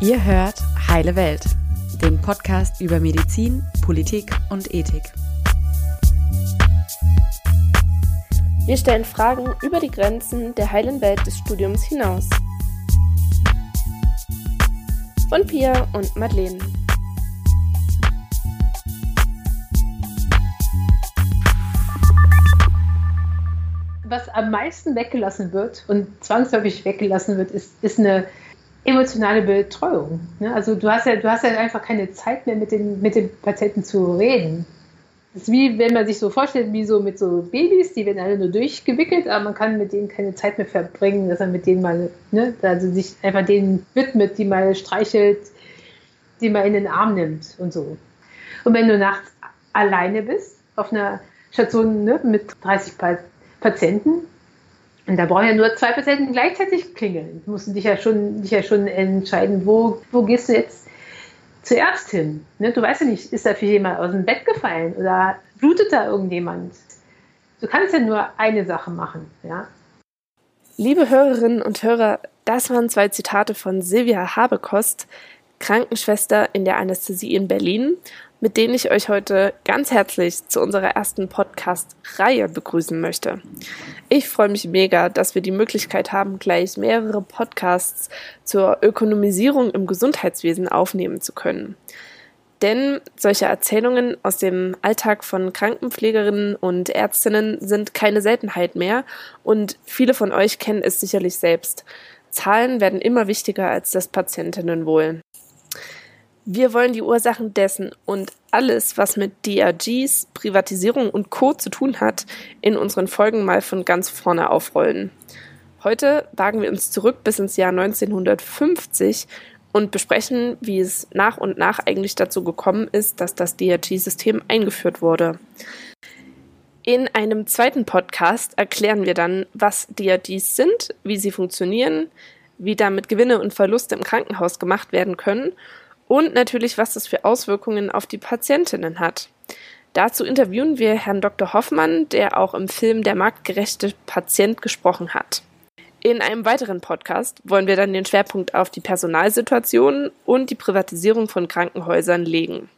Ihr hört Heile Welt, den Podcast über Medizin, Politik und Ethik. Wir stellen Fragen über die Grenzen der heilen Welt des Studiums hinaus. Von Pia und Madeleine. Was am meisten weggelassen wird und zwangsläufig weggelassen wird, ist, ist eine emotionale Betreuung. Ne? Also du hast ja, du hast ja einfach keine Zeit mehr mit den, mit den Patienten zu reden. Das ist wie wenn man sich so vorstellt, wie so mit so Babys, die werden alle nur durchgewickelt, aber man kann mit denen keine Zeit mehr verbringen, dass man mit denen mal, ne, also sich einfach denen widmet, die mal streichelt, die mal in den Arm nimmt und so. Und wenn du nachts alleine bist, auf einer Station ne, mit 30 Patienten, und da brauchen ja nur zwei Patienten gleichzeitig klingeln. Du musst dich ja schon, dich ja schon entscheiden, wo, wo gehst du jetzt zuerst hin? Ne? Du weißt ja nicht, ist da für jemand aus dem Bett gefallen oder blutet da irgendjemand? Du kannst ja nur eine Sache machen, ja. Liebe Hörerinnen und Hörer, das waren zwei Zitate von Silvia Habekost, Krankenschwester in der Anästhesie in Berlin mit denen ich euch heute ganz herzlich zu unserer ersten Podcast-Reihe begrüßen möchte. Ich freue mich mega, dass wir die Möglichkeit haben, gleich mehrere Podcasts zur Ökonomisierung im Gesundheitswesen aufnehmen zu können. Denn solche Erzählungen aus dem Alltag von Krankenpflegerinnen und Ärztinnen sind keine Seltenheit mehr und viele von euch kennen es sicherlich selbst. Zahlen werden immer wichtiger als das Patientinnenwohl. Wir wollen die Ursachen dessen und alles, was mit DRGs, Privatisierung und Co. zu tun hat, in unseren Folgen mal von ganz vorne aufrollen. Heute wagen wir uns zurück bis ins Jahr 1950 und besprechen, wie es nach und nach eigentlich dazu gekommen ist, dass das DRG-System eingeführt wurde. In einem zweiten Podcast erklären wir dann, was DRGs sind, wie sie funktionieren, wie damit Gewinne und Verluste im Krankenhaus gemacht werden können und natürlich, was das für Auswirkungen auf die Patientinnen hat. Dazu interviewen wir Herrn Dr. Hoffmann, der auch im Film Der marktgerechte Patient gesprochen hat. In einem weiteren Podcast wollen wir dann den Schwerpunkt auf die Personalsituation und die Privatisierung von Krankenhäusern legen.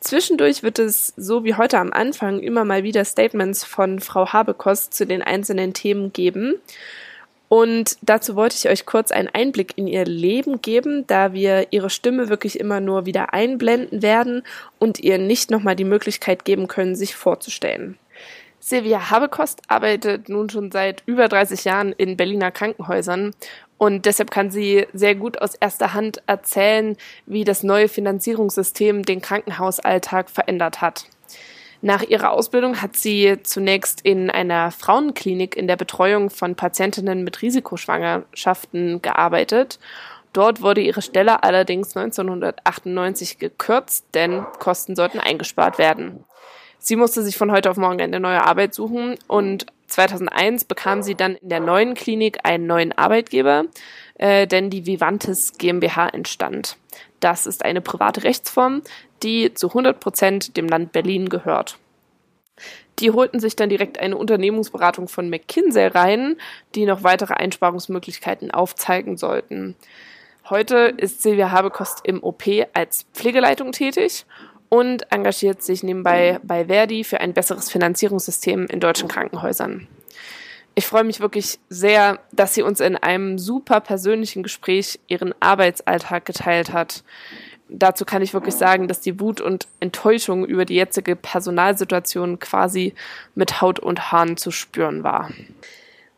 Zwischendurch wird es, so wie heute am Anfang, immer mal wieder Statements von Frau Habekost zu den einzelnen Themen geben. Und dazu wollte ich euch kurz einen Einblick in ihr Leben geben, da wir ihre Stimme wirklich immer nur wieder einblenden werden und ihr nicht nochmal die Möglichkeit geben können, sich vorzustellen. Silvia Habekost arbeitet nun schon seit über 30 Jahren in Berliner Krankenhäusern und deshalb kann sie sehr gut aus erster Hand erzählen, wie das neue Finanzierungssystem den Krankenhausalltag verändert hat. Nach ihrer Ausbildung hat sie zunächst in einer Frauenklinik in der Betreuung von Patientinnen mit Risikoschwangerschaften gearbeitet. Dort wurde ihre Stelle allerdings 1998 gekürzt, denn Kosten sollten eingespart werden. Sie musste sich von heute auf morgen eine neue Arbeit suchen und 2001 bekam sie dann in der neuen Klinik einen neuen Arbeitgeber, äh, denn die Vivantes GmbH entstand. Das ist eine private Rechtsform, die zu 100 Prozent dem Land Berlin gehört. Die holten sich dann direkt eine Unternehmensberatung von McKinsey rein, die noch weitere Einsparungsmöglichkeiten aufzeigen sollten. Heute ist Silvia Habekost im OP als Pflegeleitung tätig und engagiert sich nebenbei bei Verdi für ein besseres Finanzierungssystem in deutschen Krankenhäusern. Ich freue mich wirklich sehr, dass sie uns in einem super persönlichen Gespräch ihren Arbeitsalltag geteilt hat dazu kann ich wirklich sagen, dass die Wut und Enttäuschung über die jetzige Personalsituation quasi mit Haut und Haaren zu spüren war.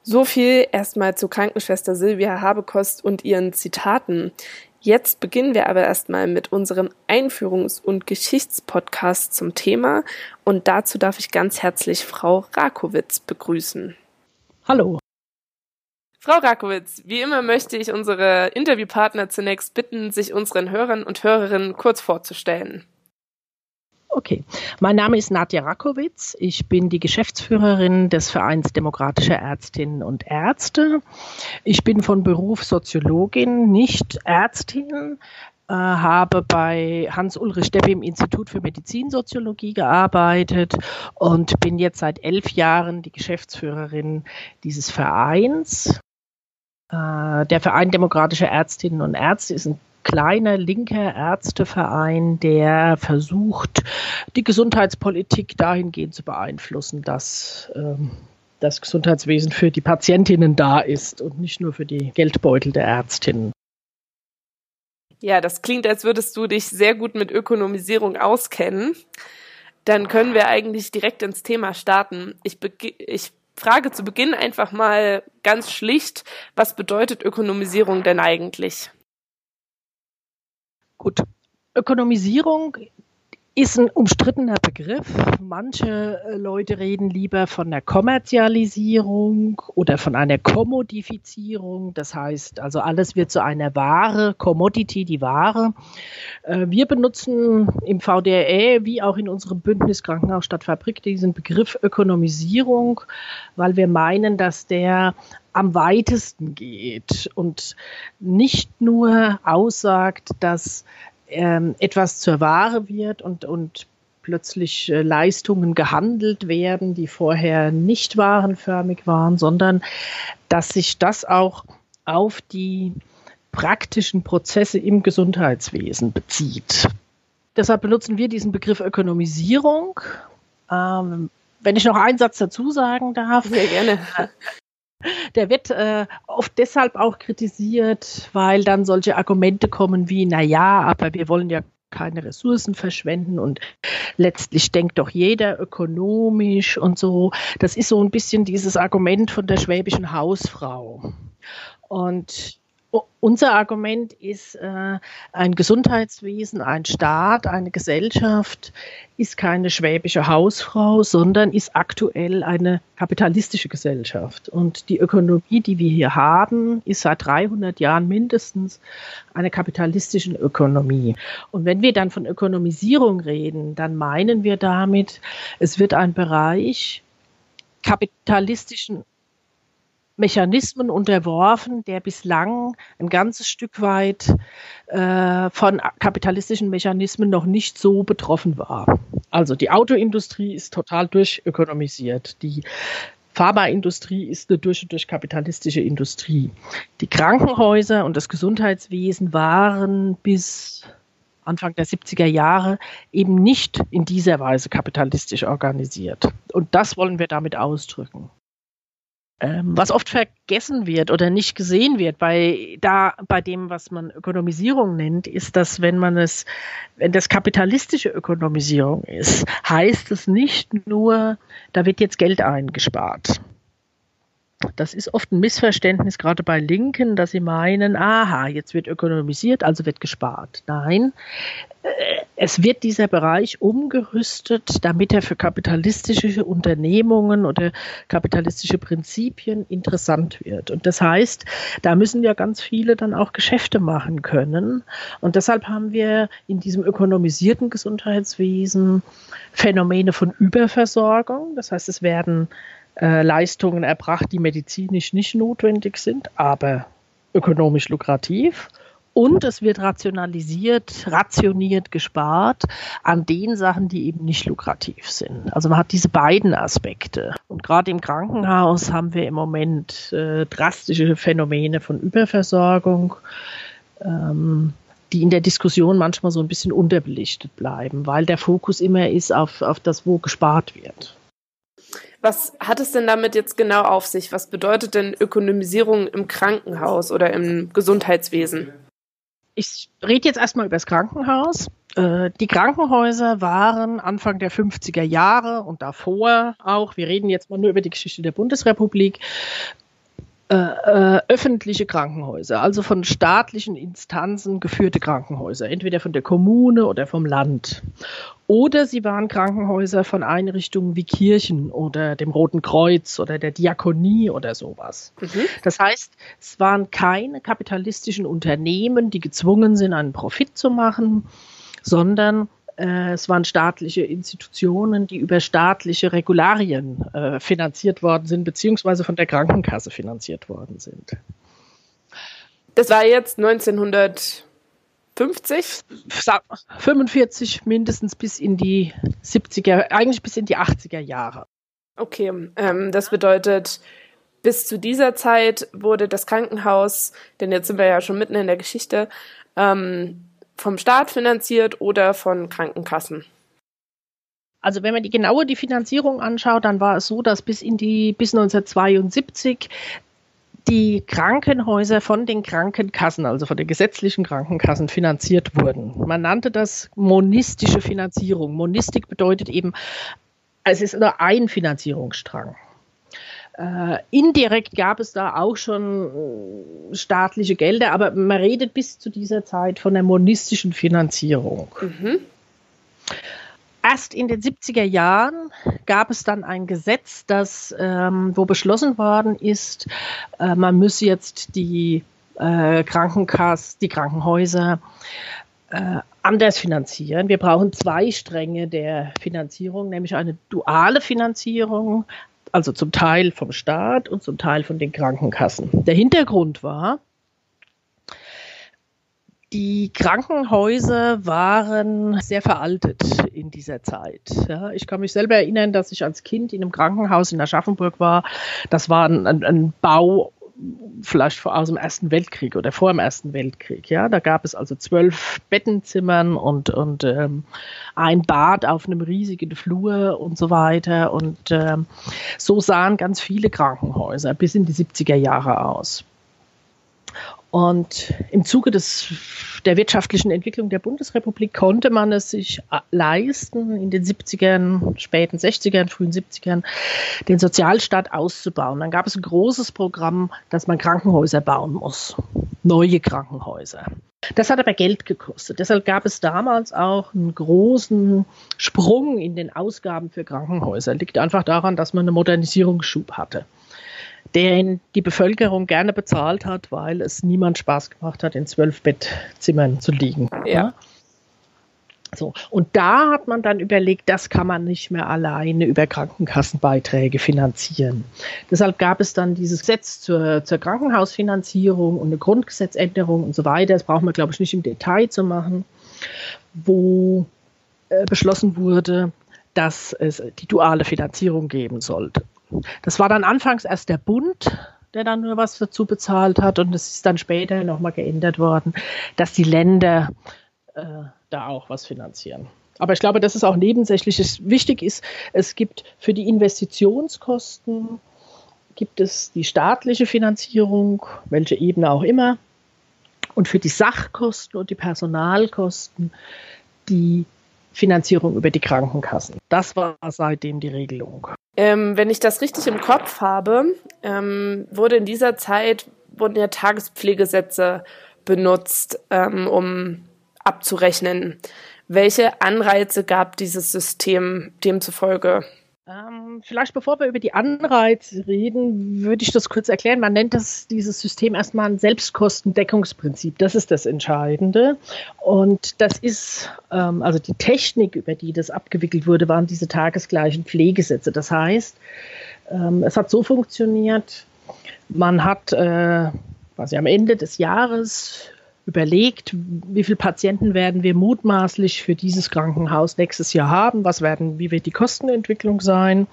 So viel erstmal zu Krankenschwester Silvia Habekost und ihren Zitaten. Jetzt beginnen wir aber erstmal mit unserem Einführungs- und Geschichtspodcast zum Thema und dazu darf ich ganz herzlich Frau Rakowitz begrüßen. Hallo. Frau Rakowitz, wie immer möchte ich unsere Interviewpartner zunächst bitten, sich unseren Hörern und Hörerinnen kurz vorzustellen. Okay, mein Name ist Nadja Rakowitz. Ich bin die Geschäftsführerin des Vereins Demokratischer Ärztinnen und Ärzte. Ich bin von Beruf Soziologin, nicht Ärztin, habe bei Hans-Ulrich Deppe im Institut für Medizinsoziologie gearbeitet und bin jetzt seit elf Jahren die Geschäftsführerin dieses Vereins. Äh, der Verein Demokratischer Ärztinnen und Ärzte ist ein kleiner linker Ärzteverein, der versucht, die Gesundheitspolitik dahingehend zu beeinflussen, dass ähm, das Gesundheitswesen für die Patientinnen da ist und nicht nur für die Geldbeutel der Ärztinnen. Ja, das klingt, als würdest du dich sehr gut mit Ökonomisierung auskennen. Dann können wir eigentlich direkt ins Thema starten. Ich, ich frage zu Beginn einfach mal ganz schlicht, was bedeutet Ökonomisierung denn eigentlich? Gut. Ökonomisierung ist ein umstrittener Begriff. Manche äh, Leute reden lieber von der Kommerzialisierung oder von einer Kommodifizierung. Das heißt, also alles wird zu einer Ware, Commodity, die Ware. Äh, wir benutzen im VDRE wie auch in unserem Bündnis Krankenhaus statt Fabrik diesen Begriff Ökonomisierung, weil wir meinen, dass der am weitesten geht und nicht nur aussagt, dass ähm, etwas zur Ware wird und, und plötzlich äh, Leistungen gehandelt werden, die vorher nicht warenförmig waren, sondern dass sich das auch auf die praktischen Prozesse im Gesundheitswesen bezieht. Deshalb benutzen wir diesen Begriff Ökonomisierung. Ähm, wenn ich noch einen Satz dazu sagen darf. Sehr gerne. Der wird äh, oft deshalb auch kritisiert, weil dann solche Argumente kommen wie, na ja, aber wir wollen ja keine Ressourcen verschwenden und letztlich denkt doch jeder ökonomisch und so. Das ist so ein bisschen dieses Argument von der schwäbischen Hausfrau. Und unser Argument ist, äh, ein Gesundheitswesen, ein Staat, eine Gesellschaft ist keine schwäbische Hausfrau, sondern ist aktuell eine kapitalistische Gesellschaft. Und die Ökonomie, die wir hier haben, ist seit 300 Jahren mindestens eine kapitalistische Ökonomie. Und wenn wir dann von Ökonomisierung reden, dann meinen wir damit, es wird ein Bereich kapitalistischen Mechanismen unterworfen, der bislang ein ganzes Stück weit äh, von kapitalistischen Mechanismen noch nicht so betroffen war. Also die Autoindustrie ist total durchökonomisiert. Die Pharmaindustrie ist eine durch und durch kapitalistische Industrie. Die Krankenhäuser und das Gesundheitswesen waren bis Anfang der 70er Jahre eben nicht in dieser Weise kapitalistisch organisiert. Und das wollen wir damit ausdrücken. Ähm, was oft vergessen wird oder nicht gesehen wird bei da bei dem, was man Ökonomisierung nennt, ist, dass wenn man es, wenn das kapitalistische Ökonomisierung ist, heißt es nicht nur, da wird jetzt Geld eingespart. Das ist oft ein Missverständnis, gerade bei Linken, dass sie meinen, aha, jetzt wird ökonomisiert, also wird gespart. Nein, äh, es wird dieser Bereich umgerüstet, damit er für kapitalistische Unternehmungen oder kapitalistische Prinzipien interessant wird. Und das heißt, da müssen ja ganz viele dann auch Geschäfte machen können. Und deshalb haben wir in diesem ökonomisierten Gesundheitswesen Phänomene von Überversorgung. Das heißt, es werden äh, Leistungen erbracht, die medizinisch nicht notwendig sind, aber ökonomisch lukrativ. Und es wird rationalisiert, rationiert, gespart an den Sachen, die eben nicht lukrativ sind. Also man hat diese beiden Aspekte. Und gerade im Krankenhaus haben wir im Moment äh, drastische Phänomene von Überversorgung. Ähm, die in der Diskussion manchmal so ein bisschen unterbelichtet bleiben, weil der Fokus immer ist auf, auf das, wo gespart wird. Was hat es denn damit jetzt genau auf sich? Was bedeutet denn Ökonomisierung im Krankenhaus oder im Gesundheitswesen? Ich rede jetzt erstmal über das Krankenhaus. Äh, die Krankenhäuser waren Anfang der 50er Jahre und davor auch, wir reden jetzt mal nur über die Geschichte der Bundesrepublik, äh, äh, öffentliche Krankenhäuser, also von staatlichen Instanzen geführte Krankenhäuser, entweder von der Kommune oder vom Land. Oder sie waren Krankenhäuser von Einrichtungen wie Kirchen oder dem Roten Kreuz oder der Diakonie oder sowas. Mhm. Das heißt, es waren keine kapitalistischen Unternehmen, die gezwungen sind, einen Profit zu machen, sondern äh, es waren staatliche Institutionen, die über staatliche Regularien äh, finanziert worden sind, beziehungsweise von der Krankenkasse finanziert worden sind. Das war jetzt 1950? 45 mindestens bis in die 70er, eigentlich bis in die 80er Jahre. Okay, ähm, das bedeutet, bis zu dieser Zeit wurde das Krankenhaus, denn jetzt sind wir ja schon mitten in der Geschichte, ähm, vom Staat finanziert oder von Krankenkassen. Also wenn man die genaue die Finanzierung anschaut, dann war es so, dass bis in die bis 1972 die Krankenhäuser von den Krankenkassen, also von den gesetzlichen Krankenkassen finanziert wurden. Man nannte das monistische Finanzierung. Monistik bedeutet eben, es ist nur ein Finanzierungsstrang. Äh, indirekt gab es da auch schon äh, staatliche Gelder, aber man redet bis zu dieser Zeit von der monistischen Finanzierung. Mhm. Erst in den 70er Jahren gab es dann ein Gesetz, das, ähm, wo beschlossen worden ist, äh, man müsse jetzt die äh, Krankenkassen, die Krankenhäuser äh, anders finanzieren. Wir brauchen zwei Stränge der Finanzierung, nämlich eine duale Finanzierung, also zum Teil vom Staat und zum Teil von den Krankenkassen. Der Hintergrund war, die Krankenhäuser waren sehr veraltet in dieser Zeit. Ja, ich kann mich selber erinnern, dass ich als Kind in einem Krankenhaus in Aschaffenburg war. Das war ein, ein, ein Bau vielleicht aus dem Ersten Weltkrieg oder vor dem Ersten Weltkrieg. Ja, da gab es also zwölf Bettenzimmern und, und ähm, ein Bad auf einem riesigen Flur und so weiter. Und ähm, so sahen ganz viele Krankenhäuser bis in die 70er Jahre aus. Und im Zuge des, der wirtschaftlichen Entwicklung der Bundesrepublik konnte man es sich äh, leisten, in den 70ern, späten 60ern, frühen 70ern, den Sozialstaat auszubauen. Dann gab es ein großes Programm, dass man Krankenhäuser bauen muss. Neue Krankenhäuser. Das hat aber Geld gekostet. Deshalb gab es damals auch einen großen Sprung in den Ausgaben für Krankenhäuser. Liegt einfach daran, dass man einen Modernisierungsschub hatte den die Bevölkerung gerne bezahlt hat, weil es niemand Spaß gemacht hat, in zwölf Bettzimmern zu liegen. Ja. So. Und da hat man dann überlegt, das kann man nicht mehr alleine über Krankenkassenbeiträge finanzieren. Deshalb gab es dann dieses Gesetz zur, zur Krankenhausfinanzierung und eine Grundgesetzänderung und so weiter. Das braucht man, glaube ich, nicht im Detail zu machen, wo äh, beschlossen wurde, dass es die duale Finanzierung geben sollte. Das war dann anfangs erst der Bund, der dann nur was dazu bezahlt hat und es ist dann später nochmal geändert worden, dass die Länder äh, da auch was finanzieren. Aber ich glaube, das ist auch nebensächlich. Wichtig ist, es gibt für die Investitionskosten gibt es die staatliche Finanzierung, welche Ebene auch immer, und für die Sachkosten und die Personalkosten die Finanzierung über die Krankenkassen. Das war seitdem die Regelung. Ähm, wenn ich das richtig im Kopf habe, ähm, wurde in dieser Zeit wurden ja Tagespflegesätze benutzt, ähm, um abzurechnen. Welche Anreize gab dieses System demzufolge? Ähm, vielleicht bevor wir über die Anreize reden, würde ich das kurz erklären. Man nennt das, dieses System erstmal ein Selbstkostendeckungsprinzip. Das ist das Entscheidende. Und das ist, ähm, also die Technik, über die das abgewickelt wurde, waren diese tagesgleichen Pflegesätze. Das heißt, ähm, es hat so funktioniert, man hat äh, quasi am Ende des Jahres überlegt, wie viele Patienten werden wir mutmaßlich für dieses Krankenhaus nächstes Jahr haben, was werden, wie wird die Kostenentwicklung sein.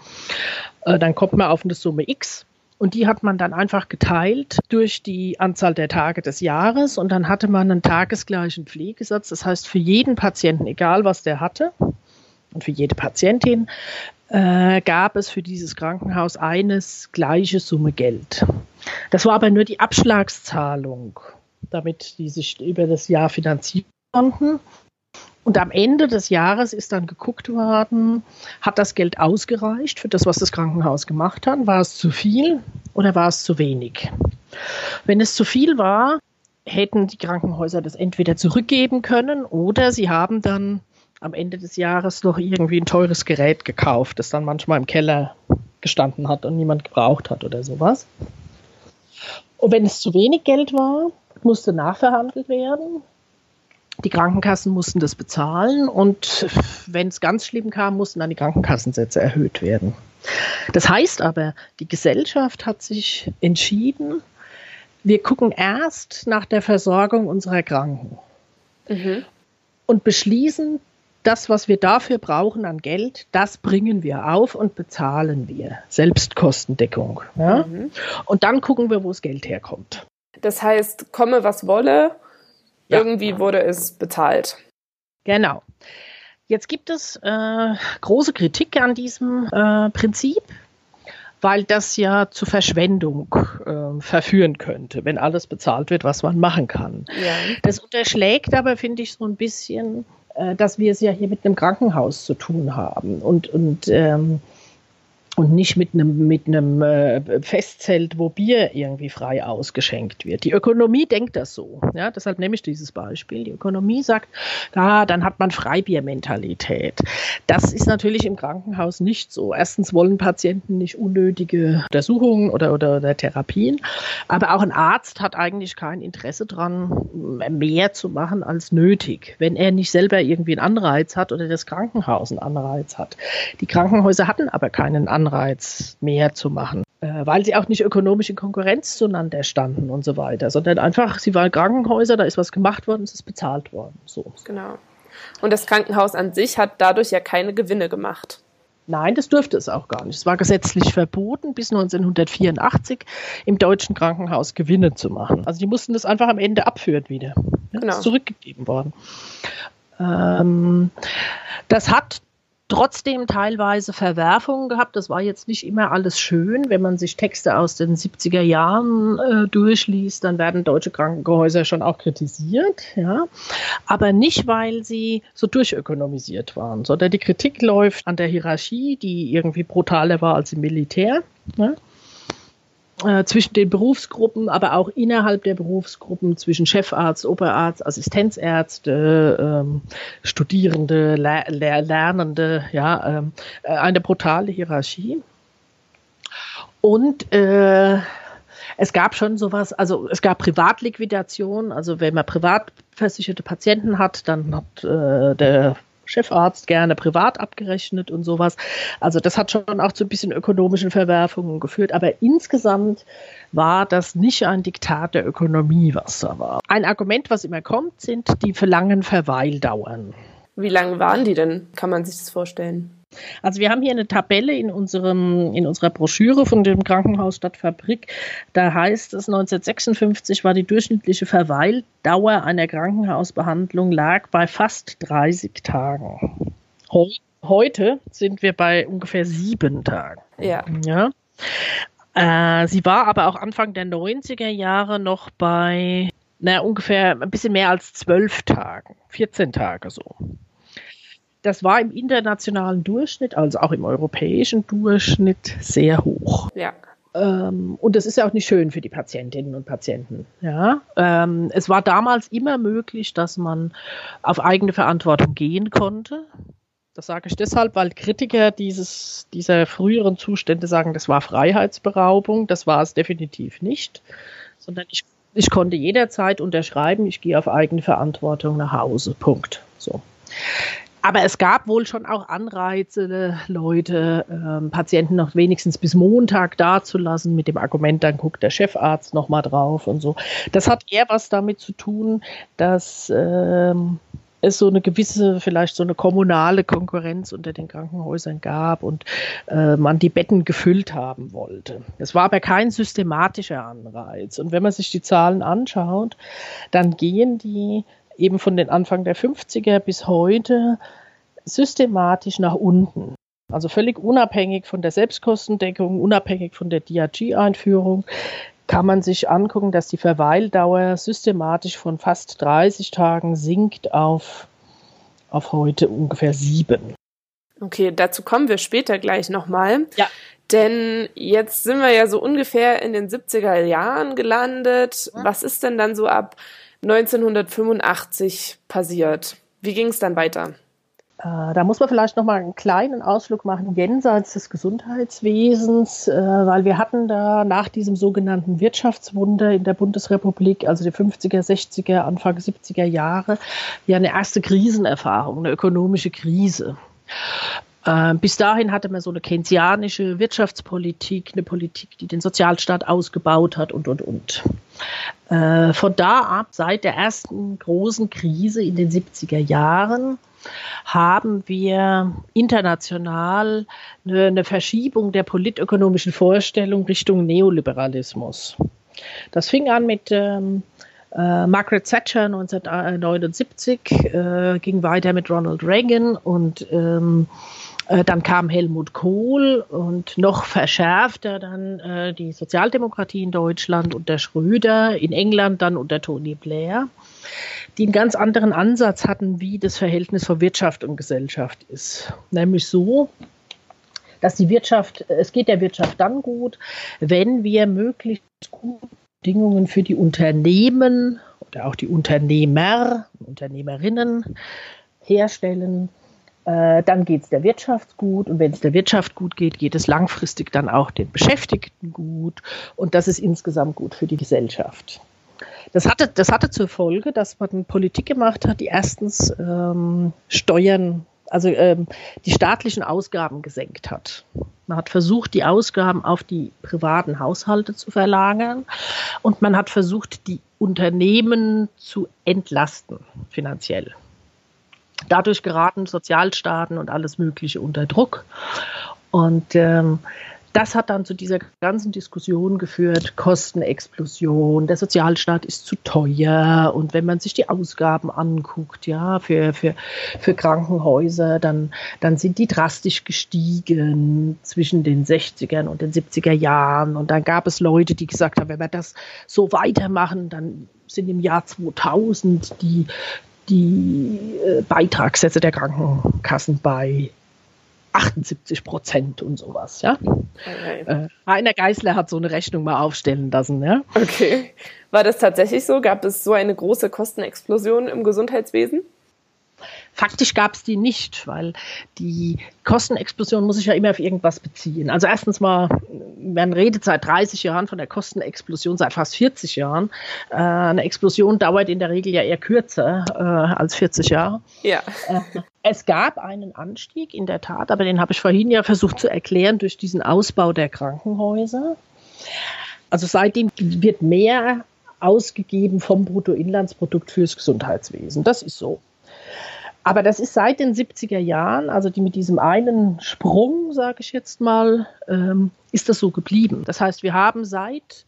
Äh, dann kommt man auf eine Summe X und die hat man dann einfach geteilt durch die Anzahl der Tage des Jahres und dann hatte man einen tagesgleichen Pflegesatz. Das heißt, für jeden Patienten, egal was der hatte, und für jede Patientin äh, gab es für dieses Krankenhaus eines gleiche Summe Geld. Das war aber nur die Abschlagszahlung damit die sich über das Jahr finanzieren konnten. Und am Ende des Jahres ist dann geguckt worden, hat das Geld ausgereicht für das, was das Krankenhaus gemacht hat? War es zu viel oder war es zu wenig? Wenn es zu viel war, hätten die Krankenhäuser das entweder zurückgeben können oder sie haben dann am Ende des Jahres noch irgendwie ein teures Gerät gekauft, das dann manchmal im Keller gestanden hat und niemand gebraucht hat oder sowas. Und wenn es zu wenig Geld war, musste nachverhandelt werden. Die Krankenkassen mussten das bezahlen und wenn es ganz schlimm kam, mussten dann die Krankenkassensätze erhöht werden. Das heißt aber, die Gesellschaft hat sich entschieden, wir gucken erst nach der Versorgung unserer Kranken mhm. und beschließen das, was wir dafür brauchen an Geld, das bringen wir auf und bezahlen wir. Selbstkostendeckung. Ja? Mhm. Und dann gucken wir, wo das Geld herkommt. Das heißt, komme was wolle, ja. irgendwie wurde es bezahlt. Genau. Jetzt gibt es äh, große Kritik an diesem äh, Prinzip, weil das ja zu Verschwendung äh, verführen könnte, wenn alles bezahlt wird, was man machen kann. Ja. Das unterschlägt aber, finde ich, so ein bisschen, äh, dass wir es ja hier mit einem Krankenhaus zu tun haben. Und, und ähm, und nicht mit einem, mit einem äh, Festzelt, wo Bier irgendwie frei ausgeschenkt wird. Die Ökonomie denkt das so. Ja, deshalb nehme ich dieses Beispiel. Die Ökonomie sagt, da, dann hat man Freibiermentalität. Das ist natürlich im Krankenhaus nicht so. Erstens wollen Patienten nicht unnötige Untersuchungen oder, oder, oder Therapien, aber auch ein Arzt hat eigentlich kein Interesse daran, mehr zu machen als nötig, wenn er nicht selber irgendwie einen Anreiz hat oder das Krankenhaus einen Anreiz hat. Die Krankenhäuser hatten aber keinen Anreiz Anreiz, mehr zu machen, äh, weil sie auch nicht ökonomisch in Konkurrenz zueinander standen und so weiter, sondern einfach, sie waren Krankenhäuser, da ist was gemacht worden, es ist bezahlt worden. So. Genau. Und das Krankenhaus an sich hat dadurch ja keine Gewinne gemacht. Nein, das durfte es auch gar nicht. Es war gesetzlich verboten, bis 1984 im deutschen Krankenhaus Gewinne zu machen. Also die mussten das einfach am Ende abführen wieder. Genau. Das ist zurückgegeben worden. Ähm, das hat trotzdem teilweise Verwerfungen gehabt. Das war jetzt nicht immer alles schön. Wenn man sich Texte aus den 70er Jahren äh, durchliest, dann werden deutsche Krankenhäuser schon auch kritisiert. Ja. Aber nicht, weil sie so durchökonomisiert waren, sondern die Kritik läuft an der Hierarchie, die irgendwie brutaler war als im Militär. Ja äh, zwischen den Berufsgruppen, aber auch innerhalb der Berufsgruppen zwischen Chefarzt, Oberarzt, Assistenzärzte, ähm, Studierende, Le Le Lernende, ja, ähm, äh, eine brutale Hierarchie. Und äh, es gab schon sowas, also es gab Privatliquidation, also wenn man privat versicherte Patienten hat, dann hat äh, der Chefarzt gerne privat abgerechnet und sowas. Also das hat schon auch zu ein bisschen ökonomischen Verwerfungen geführt. Aber insgesamt war das nicht ein Diktat der Ökonomie, was da war. Ein Argument, was immer kommt, sind die für langen Verweildauern. Wie lange waren die denn? Kann man sich das vorstellen? Also wir haben hier eine Tabelle in, unserem, in unserer Broschüre von dem Krankenhaus Stadtfabrik. Da heißt es, 1956 war die durchschnittliche Verweildauer einer Krankenhausbehandlung lag bei fast 30 Tagen. Heute sind wir bei ungefähr sieben Tagen. Ja. ja? Äh, sie war aber auch Anfang der 90er Jahre noch bei na, ungefähr ein bisschen mehr als zwölf Tagen, 14 Tage so das war im internationalen Durchschnitt, also auch im europäischen Durchschnitt, sehr hoch. Ja. Ähm, und das ist ja auch nicht schön für die Patientinnen und Patienten. Ja? Ähm, es war damals immer möglich, dass man auf eigene Verantwortung gehen konnte. Das sage ich deshalb, weil Kritiker dieses, dieser früheren Zustände sagen, das war Freiheitsberaubung. Das war es definitiv nicht, sondern ich, ich konnte jederzeit unterschreiben, ich gehe auf eigene Verantwortung nach Hause. Punkt. So. Aber es gab wohl schon auch Anreize, Leute, ähm, Patienten noch wenigstens bis Montag dazulassen, mit dem Argument, dann guckt der Chefarzt nochmal drauf und so. Das hat eher was damit zu tun, dass ähm, es so eine gewisse, vielleicht so eine kommunale Konkurrenz unter den Krankenhäusern gab und äh, man die Betten gefüllt haben wollte. Es war aber kein systematischer Anreiz. Und wenn man sich die Zahlen anschaut, dann gehen die eben von den Anfang der 50er bis heute systematisch nach unten. Also völlig unabhängig von der Selbstkostendeckung, unabhängig von der DRG-Einführung, kann man sich angucken, dass die Verweildauer systematisch von fast 30 Tagen sinkt auf, auf heute ungefähr sieben. Okay, dazu kommen wir später gleich nochmal. Ja. Denn jetzt sind wir ja so ungefähr in den 70er Jahren gelandet. Was ist denn dann so ab 1985 passiert. Wie ging es dann weiter? Äh, da muss man vielleicht noch mal einen kleinen Ausflug machen jenseits des Gesundheitswesens, äh, weil wir hatten da nach diesem sogenannten Wirtschaftswunder in der Bundesrepublik, also die 50er, 60er, Anfang 70er Jahre, ja eine erste Krisenerfahrung, eine ökonomische Krise. Äh, bis dahin hatte man so eine keynesianische Wirtschaftspolitik, eine Politik, die den Sozialstaat ausgebaut hat und, und, und. Äh, von da ab, seit der ersten großen Krise in den 70er Jahren, haben wir international eine, Verschiebung der politökonomischen Vorstellung Richtung Neoliberalismus. Das fing an mit ähm, äh, Margaret Thatcher 1979, äh, ging weiter mit Ronald Reagan und ähm, äh, dann kam Helmut Kohl und noch verschärfter dann äh, die Sozialdemokratie in Deutschland unter Schröder, in England dann unter Tony Blair, die einen ganz anderen Ansatz hatten, wie das Verhältnis von Wirtschaft und Gesellschaft ist. Nämlich so, dass die Wirtschaft, es geht der Wirtschaft dann gut, wenn wir möglichst gute Bedingungen für die Unternehmen oder auch die Unternehmer, Unternehmerinnen herstellen, äh, dann geht es der Wirtschaft gut und wenn es der Wirtschaft gut geht, geht es langfristig dann auch den Beschäftigten gut und das ist insgesamt gut für die Gesellschaft. Das hatte, das hatte zur Folge, dass man Politik gemacht hat, die erstens ähm, Steuern, also ähm, die staatlichen Ausgaben gesenkt hat. Man hat versucht, die Ausgaben auf die privaten Haushalte zu verlagern und man hat versucht, die Unternehmen zu entlasten finanziell. Dadurch geraten Sozialstaaten und alles Mögliche unter Druck. Und ähm, das hat dann zu dieser ganzen Diskussion geführt, Kostenexplosion, der Sozialstaat ist zu teuer und wenn man sich die Ausgaben anguckt, ja, für, für, für Krankenhäuser, dann, dann sind die drastisch gestiegen zwischen den 60ern und den 70er Jahren und dann gab es Leute, die gesagt haben, wenn wir das so weitermachen, dann sind im Jahr 2000 die, die äh, Beitragssätze der Krankenkassen bei 78 Prozent und sowas, ja. Okay. Äh, Rainer Geißler hat so eine Rechnung mal aufstellen lassen, ja. Okay. War das tatsächlich so? Gab es so eine große Kostenexplosion im Gesundheitswesen? Faktisch gab es die nicht, weil die Kostenexplosion muss sich ja immer auf irgendwas beziehen. Also erstens mal, man redet seit 30 Jahren von der Kostenexplosion, seit fast 40 Jahren. Äh, eine Explosion dauert in der Regel ja eher kürzer äh, als 40 Jahre. Ja. Äh, es gab einen Anstieg, in der Tat, aber den habe ich vorhin ja versucht zu erklären durch diesen Ausbau der Krankenhäuser. Also seitdem wird mehr ausgegeben vom Bruttoinlandsprodukt fürs Gesundheitswesen. Das ist so. Aber das ist seit den 70er Jahren, also die mit diesem einen Sprung, sage ich jetzt mal, ähm, ist das so geblieben. Das heißt, wir haben seit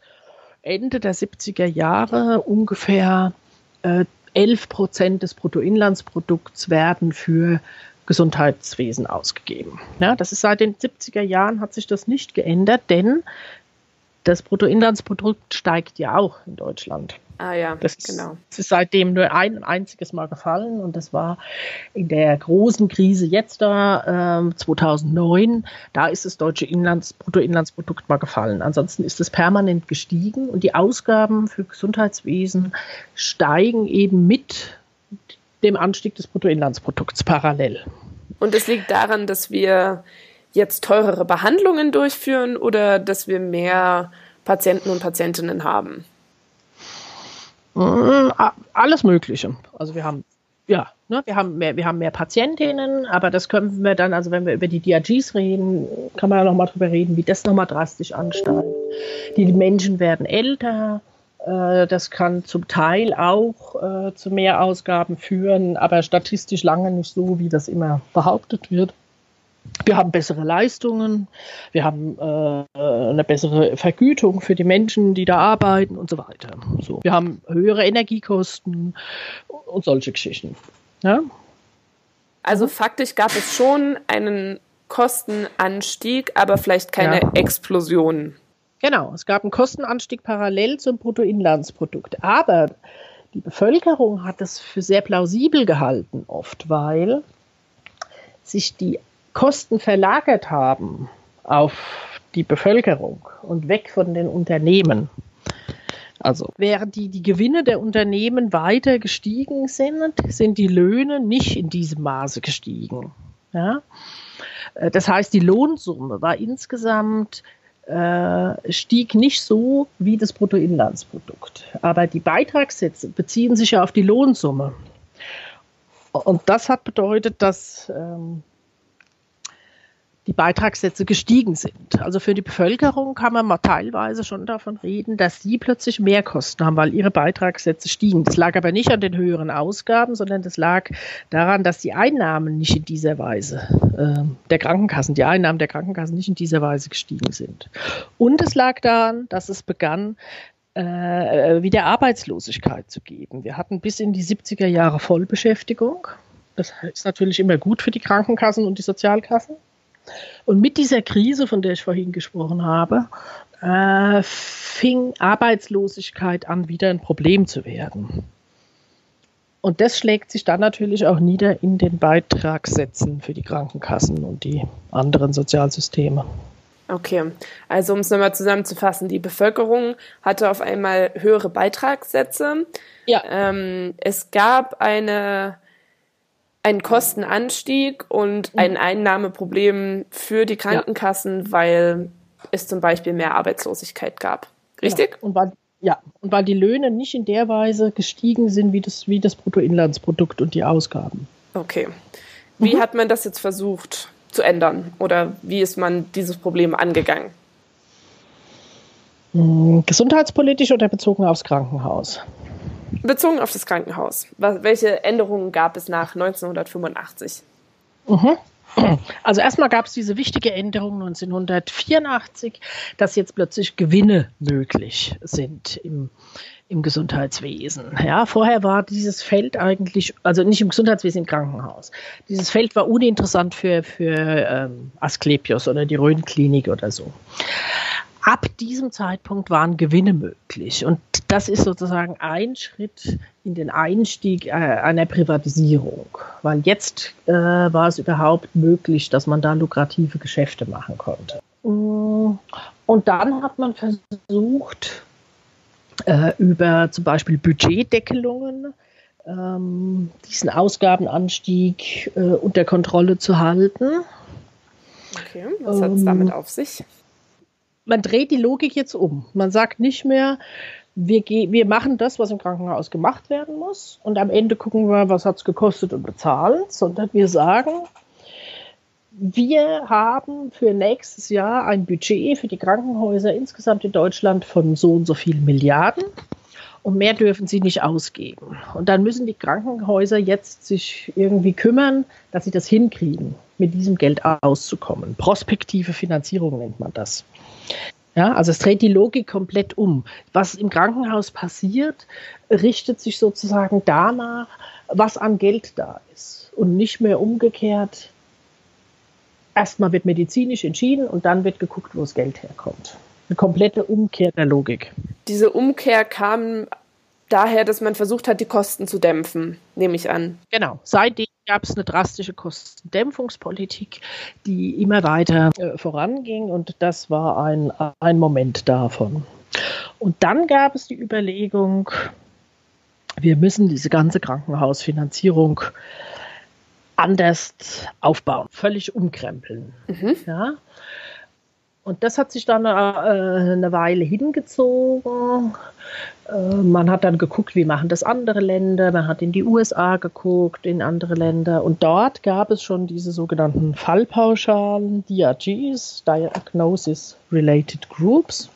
Ende der 70er Jahre ungefähr äh, 11 Prozent des Bruttoinlandsprodukts werden für Gesundheitswesen ausgegeben. Ja, das ist seit den 70er Jahren hat sich das nicht geändert, denn das Bruttoinlandsprodukt steigt ja auch in Deutschland. Ah ja, das genau. Ist, ist seitdem nur ein einziges Mal gefallen und das war in der großen Krise jetzt da, äh, 2009, da ist das deutsche Inlands, Bruttoinlandsprodukt mal gefallen. Ansonsten ist es permanent gestiegen und die Ausgaben für Gesundheitswesen steigen eben mit dem Anstieg des Bruttoinlandsprodukts parallel. Und es liegt daran, dass wir jetzt teurere Behandlungen durchführen oder dass wir mehr Patienten und Patientinnen haben? Mm, alles Mögliche. Also wir haben ja, ne, wir haben mehr, wir haben mehr Patientinnen, aber das können wir dann, also wenn wir über die DRGs reden, kann man ja nochmal drüber reden, wie das nochmal drastisch ansteigt. Die Menschen werden älter, äh, das kann zum Teil auch äh, zu mehr Ausgaben führen, aber statistisch lange nicht so, wie das immer behauptet wird. Wir haben bessere Leistungen, wir haben äh, eine bessere Vergütung für die Menschen, die da arbeiten und so weiter. So. Wir haben höhere Energiekosten und solche Geschichten. Ja? Also faktisch gab es schon einen Kostenanstieg, aber vielleicht keine ja. Explosion. Genau, es gab einen Kostenanstieg parallel zum Bruttoinlandsprodukt. Aber die Bevölkerung hat es für sehr plausibel gehalten, oft, weil sich die Kosten verlagert haben auf die Bevölkerung und weg von den Unternehmen. Also während die, die Gewinne der Unternehmen weiter gestiegen sind, sind die Löhne nicht in diesem Maße gestiegen. Ja? Äh, das heißt, die Lohnsumme war insgesamt äh, stieg nicht so wie das Bruttoinlandsprodukt. Aber die Beitragssätze beziehen sich ja auf die Lohnsumme. Und das hat bedeutet, dass ähm, die Beitragssätze gestiegen sind. Also für die Bevölkerung kann man mal teilweise schon davon reden, dass sie plötzlich mehr Kosten haben, weil ihre Beitragssätze stiegen. Das lag aber nicht an den höheren Ausgaben, sondern das lag daran, dass die Einnahmen nicht in dieser Weise äh, der Krankenkassen, die Einnahmen der Krankenkassen nicht in dieser Weise gestiegen sind. Und es lag daran, dass es begann, äh, wieder Arbeitslosigkeit zu geben. Wir hatten bis in die 70er Jahre Vollbeschäftigung. Das ist natürlich immer gut für die Krankenkassen und die Sozialkassen. Und mit dieser Krise, von der ich vorhin gesprochen habe, äh, fing Arbeitslosigkeit an, wieder ein Problem zu werden. Und das schlägt sich dann natürlich auch nieder in den Beitragssätzen für die Krankenkassen und die anderen Sozialsysteme. Okay, also um es nochmal zusammenzufassen, die Bevölkerung hatte auf einmal höhere Beitragssätze. Ja. Ähm, es gab eine einen Kostenanstieg und ein Einnahmeproblem für die Krankenkassen, ja. weil es zum Beispiel mehr Arbeitslosigkeit gab. Richtig? Ja. Und weil, ja, und weil die Löhne nicht in der Weise gestiegen sind wie das, wie das Bruttoinlandsprodukt und die Ausgaben. Okay. Wie mhm. hat man das jetzt versucht zu ändern oder wie ist man dieses Problem angegangen? Hm, gesundheitspolitisch oder bezogen aufs Krankenhaus? Bezogen auf das Krankenhaus. welche Änderungen gab es nach 1985? Mhm. Also erstmal gab es diese wichtige Änderung 1984, dass jetzt plötzlich Gewinne möglich sind im, im Gesundheitswesen. Ja, vorher war dieses Feld eigentlich, also nicht im Gesundheitswesen, im Krankenhaus. Dieses Feld war uninteressant für, für ähm, Asklepios oder die Rhön-Klinik oder so ab diesem Zeitpunkt waren Gewinne möglich. Und das ist sozusagen ein Schritt in den Einstieg äh, einer Privatisierung, weil jetzt äh, war es überhaupt möglich, dass man da lukrative Geschäfte machen konnte. Mm, und dann hat man versucht, äh, über zum Beispiel Budgetdeckelungen ähm, diesen Ausgabenanstieg äh, unter Kontrolle zu halten. Okay, was hat es ähm, damit auf sich? Man dreht die Logik jetzt um. Man sagt nicht mehr, wir, wir machen das, was im Krankenhaus gemacht werden muss und am Ende gucken wir, was hat es gekostet und bezahlen, sondern wir sagen, wir haben für nächstes Jahr ein Budget für die Krankenhäuser insgesamt in Deutschland von so und so vielen Milliarden und mehr dürfen sie nicht ausgeben. Und dann müssen die Krankenhäuser jetzt sich irgendwie kümmern, dass sie das hinkriegen, mit diesem Geld auszukommen. Prospektive Finanzierung nennt man das. Ja, also es dreht die Logik komplett um. Was im Krankenhaus passiert, richtet sich sozusagen danach, was an Geld da ist und nicht mehr umgekehrt. Erstmal wird medizinisch entschieden und dann wird geguckt, wo das Geld herkommt. Eine komplette Umkehr der Logik. Diese Umkehr kam daher, dass man versucht hat, die Kosten zu dämpfen, nehme ich an. Genau. Seitdem gab es eine drastische Kostendämpfungspolitik, die immer weiter äh, voranging und das war ein, ein Moment davon. Und dann gab es die Überlegung, wir müssen diese ganze Krankenhausfinanzierung anders aufbauen, völlig umkrempeln. Mhm. Ja? Und das hat sich dann äh, eine Weile hingezogen. Äh, man hat dann geguckt, wie machen das andere Länder. Man hat in die USA geguckt, in andere Länder. Und dort gab es schon diese sogenannten Fallpauschalen, DRGs, Diagnosis Related Groups.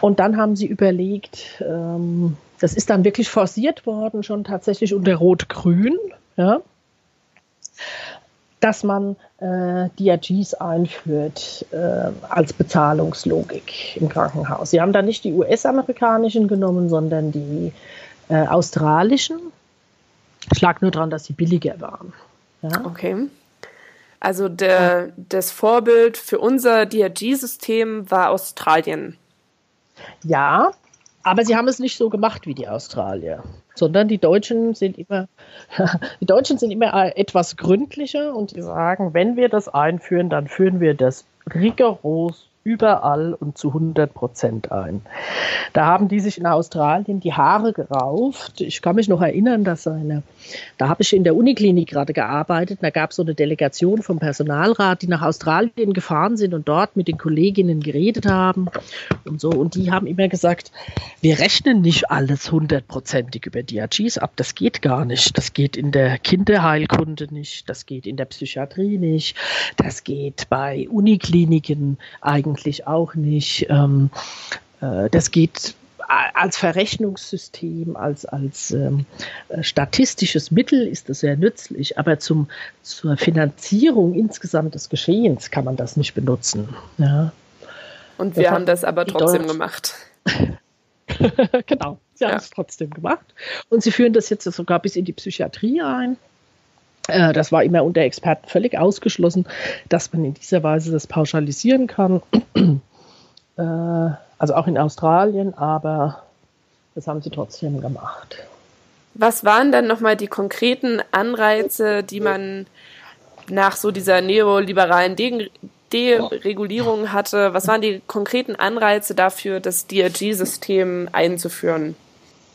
Und dann haben sie überlegt, ähm, das ist dann wirklich forciert worden, schon tatsächlich unter Rot-Grün. Ja dass man äh, DRGs einführt äh, als Bezahlungslogik im Krankenhaus. Sie haben da nicht die US-amerikanischen genommen, sondern die äh, australischen. Ich lag nur daran, dass sie billiger waren. Ja? Okay. Also der, das Vorbild für unser DRG-System war Australien. Ja, aber sie haben es nicht so gemacht wie die Australier, sondern die Deutschen sind immer, die Deutschen sind immer etwas gründlicher und die sagen, wenn wir das einführen, dann führen wir das rigoros überall und zu 100 Prozent ein. Da haben die sich in Australien die Haare gerauft. Ich kann mich noch erinnern, dass eine, da habe ich in der Uniklinik gerade gearbeitet, da gab es so eine Delegation vom Personalrat, die nach Australien gefahren sind und dort mit den Kolleginnen geredet haben und so. Und die haben immer gesagt, wir rechnen nicht alles hundertprozentig über DRGs ab. Das geht gar nicht. Das geht in der Kinderheilkunde nicht. Das geht in der Psychiatrie nicht. Das geht bei Unikliniken eigentlich auch nicht. Ähm, äh, das geht als Verrechnungssystem, als, als ähm, statistisches Mittel ist das sehr nützlich, aber zum, zur Finanzierung insgesamt des Geschehens kann man das nicht benutzen. Ja. Und wir das haben das aber trotzdem gemacht. genau, sie ja. haben es trotzdem gemacht. Und sie führen das jetzt sogar bis in die Psychiatrie ein. Äh, das war immer unter Experten völlig ausgeschlossen, dass man in dieser Weise das pauschalisieren kann. Äh, also auch in Australien, aber das haben sie trotzdem gemacht. Was waren dann nochmal die konkreten Anreize, die man nach so dieser neoliberalen De Deregulierung hatte? Was waren die konkreten Anreize dafür, das DRG-System einzuführen?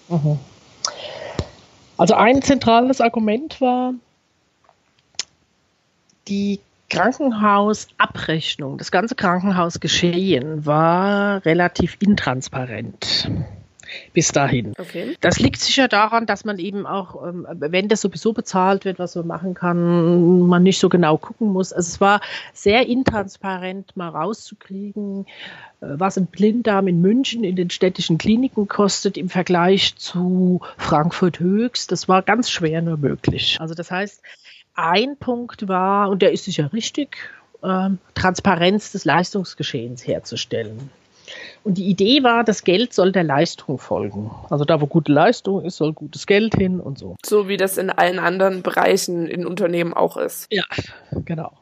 Mhm. Also ein zentrales Argument war, die Krankenhausabrechnung, das ganze Krankenhausgeschehen war relativ intransparent bis dahin. Okay. Das liegt sicher daran, dass man eben auch, ähm, wenn das sowieso bezahlt wird, was man machen kann, man nicht so genau gucken muss. Also es war sehr intransparent, mal rauszukriegen, äh, was ein Blinddarm in München in den städtischen Kliniken kostet im Vergleich zu Frankfurt Höchst. Das war ganz schwer nur möglich. Also das heißt, ein Punkt war, und der ist sicher richtig, ähm, Transparenz des Leistungsgeschehens herzustellen. Und die Idee war, das Geld soll der Leistung folgen. Also da, wo gute Leistung ist, soll gutes Geld hin und so. So wie das in allen anderen Bereichen in Unternehmen auch ist. Ja, genau.